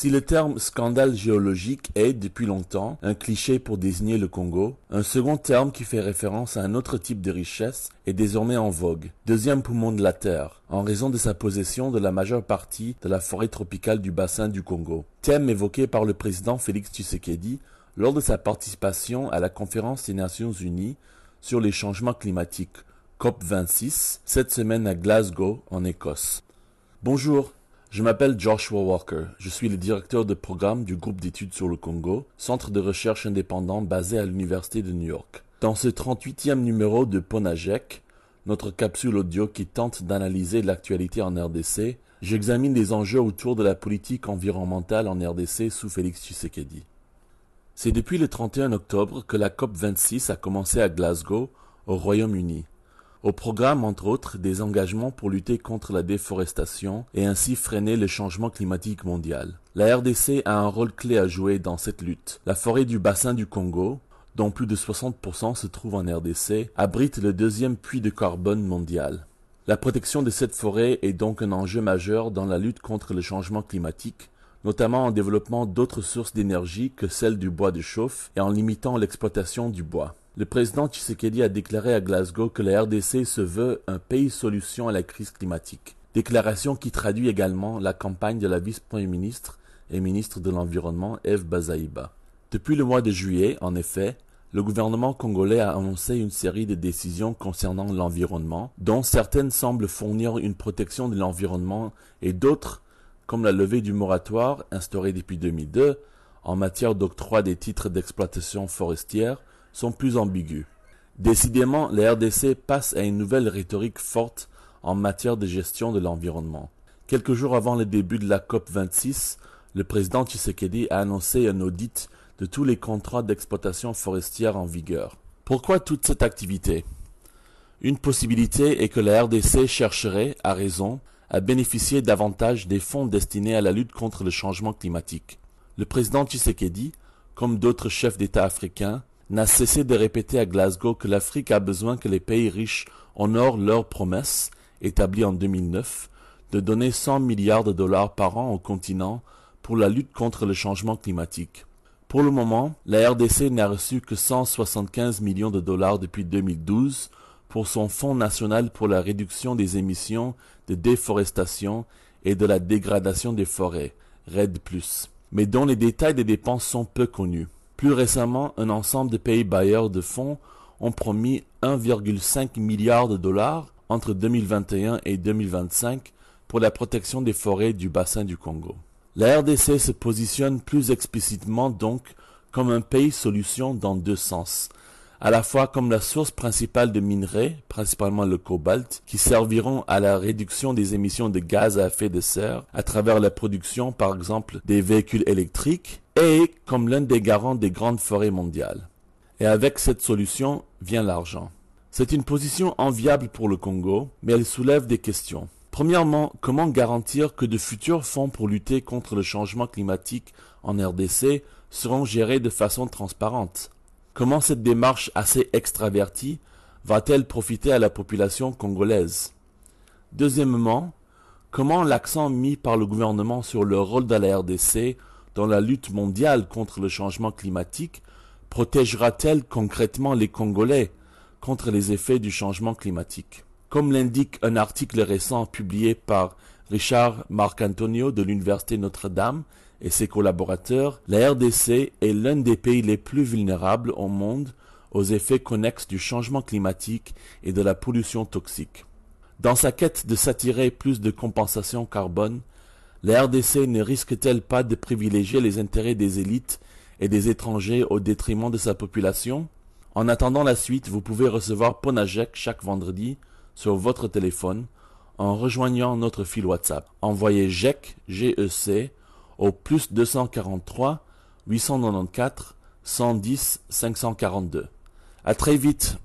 Si le terme scandale géologique est, depuis longtemps, un cliché pour désigner le Congo, un second terme qui fait référence à un autre type de richesse est désormais en vogue. Deuxième poumon de la Terre, en raison de sa possession de la majeure partie de la forêt tropicale du bassin du Congo. Thème évoqué par le président Félix Tshisekedi lors de sa participation à la conférence des Nations Unies sur les changements climatiques COP26 cette semaine à Glasgow en Écosse. Bonjour, je m'appelle Joshua Walker. Je suis le directeur de programme du groupe d'études sur le Congo, centre de recherche indépendant basé à l'Université de New York. Dans ce 38e numéro de Ponajek, notre capsule audio qui tente d'analyser l'actualité en RDC, j'examine les enjeux autour de la politique environnementale en RDC sous Félix Tshisekedi. C'est depuis le 31 octobre que la COP26 a commencé à Glasgow, au Royaume-Uni. Au programme, entre autres, des engagements pour lutter contre la déforestation et ainsi freiner le changement climatique mondial. La RDC a un rôle clé à jouer dans cette lutte. La forêt du bassin du Congo, dont plus de 60% se trouve en RDC, abrite le deuxième puits de carbone mondial. La protection de cette forêt est donc un enjeu majeur dans la lutte contre le changement climatique, notamment en développant d'autres sources d'énergie que celles du bois de chauffe et en limitant l'exploitation du bois. Le président Tshisekedi a déclaré à Glasgow que la RDC se veut un pays solution à la crise climatique. Déclaration qui traduit également la campagne de la vice-premier ministre et ministre de l'Environnement Eve Bazaïba. Depuis le mois de juillet, en effet, le gouvernement congolais a annoncé une série de décisions concernant l'environnement, dont certaines semblent fournir une protection de l'environnement et d'autres, comme la levée du moratoire instauré depuis 2002 en matière d'octroi des titres d'exploitation forestière, sont plus ambigus. Décidément, la RDC passe à une nouvelle rhétorique forte en matière de gestion de l'environnement. Quelques jours avant le début de la COP 26, le président Tshisekedi a annoncé un audit de tous les contrats d'exploitation forestière en vigueur. Pourquoi toute cette activité? Une possibilité est que la RDC chercherait, à raison, à bénéficier davantage des fonds destinés à la lutte contre le changement climatique. Le président Tshisekedi, comme d'autres chefs d'État africains, n'a cessé de répéter à Glasgow que l'Afrique a besoin que les pays riches honorent leurs promesses, établies en 2009, de donner 100 milliards de dollars par an au continent pour la lutte contre le changement climatique. Pour le moment, la RDC n'a reçu que 175 millions de dollars depuis 2012 pour son Fonds national pour la réduction des émissions de déforestation et de la dégradation des forêts, RED+, mais dont les détails des dépenses sont peu connus. Plus récemment, un ensemble de pays bailleurs de fonds ont promis 1,5 milliard de dollars entre 2021 et 2025 pour la protection des forêts du bassin du Congo. La RDC se positionne plus explicitement donc comme un pays solution dans deux sens, à la fois comme la source principale de minerais, principalement le cobalt, qui serviront à la réduction des émissions de gaz à effet de serre à travers la production par exemple des véhicules électriques, comme l'un des garants des grandes forêts mondiales. Et avec cette solution vient l'argent. C'est une position enviable pour le Congo, mais elle soulève des questions. Premièrement, comment garantir que de futurs fonds pour lutter contre le changement climatique en RDC seront gérés de façon transparente? Comment cette démarche assez extravertie va-t-elle profiter à la population congolaise? Deuxièmement, comment l'accent mis par le gouvernement sur le rôle de la RDC dans la lutte mondiale contre le changement climatique protégera-t-elle concrètement les Congolais contre les effets du changement climatique? Comme l'indique un article récent publié par Richard Marcantonio de l'Université Notre-Dame et ses collaborateurs, la RDC est l'un des pays les plus vulnérables au monde aux effets connexes du changement climatique et de la pollution toxique. Dans sa quête de s'attirer plus de compensation carbone, la RDC ne risque-t-elle pas de privilégier les intérêts des élites et des étrangers au détriment de sa population? En attendant la suite, vous pouvez recevoir Ponajek chaque vendredi sur votre téléphone en rejoignant notre fil WhatsApp. Envoyez GEC, G-E-C, au plus 243 894 110 542. À très vite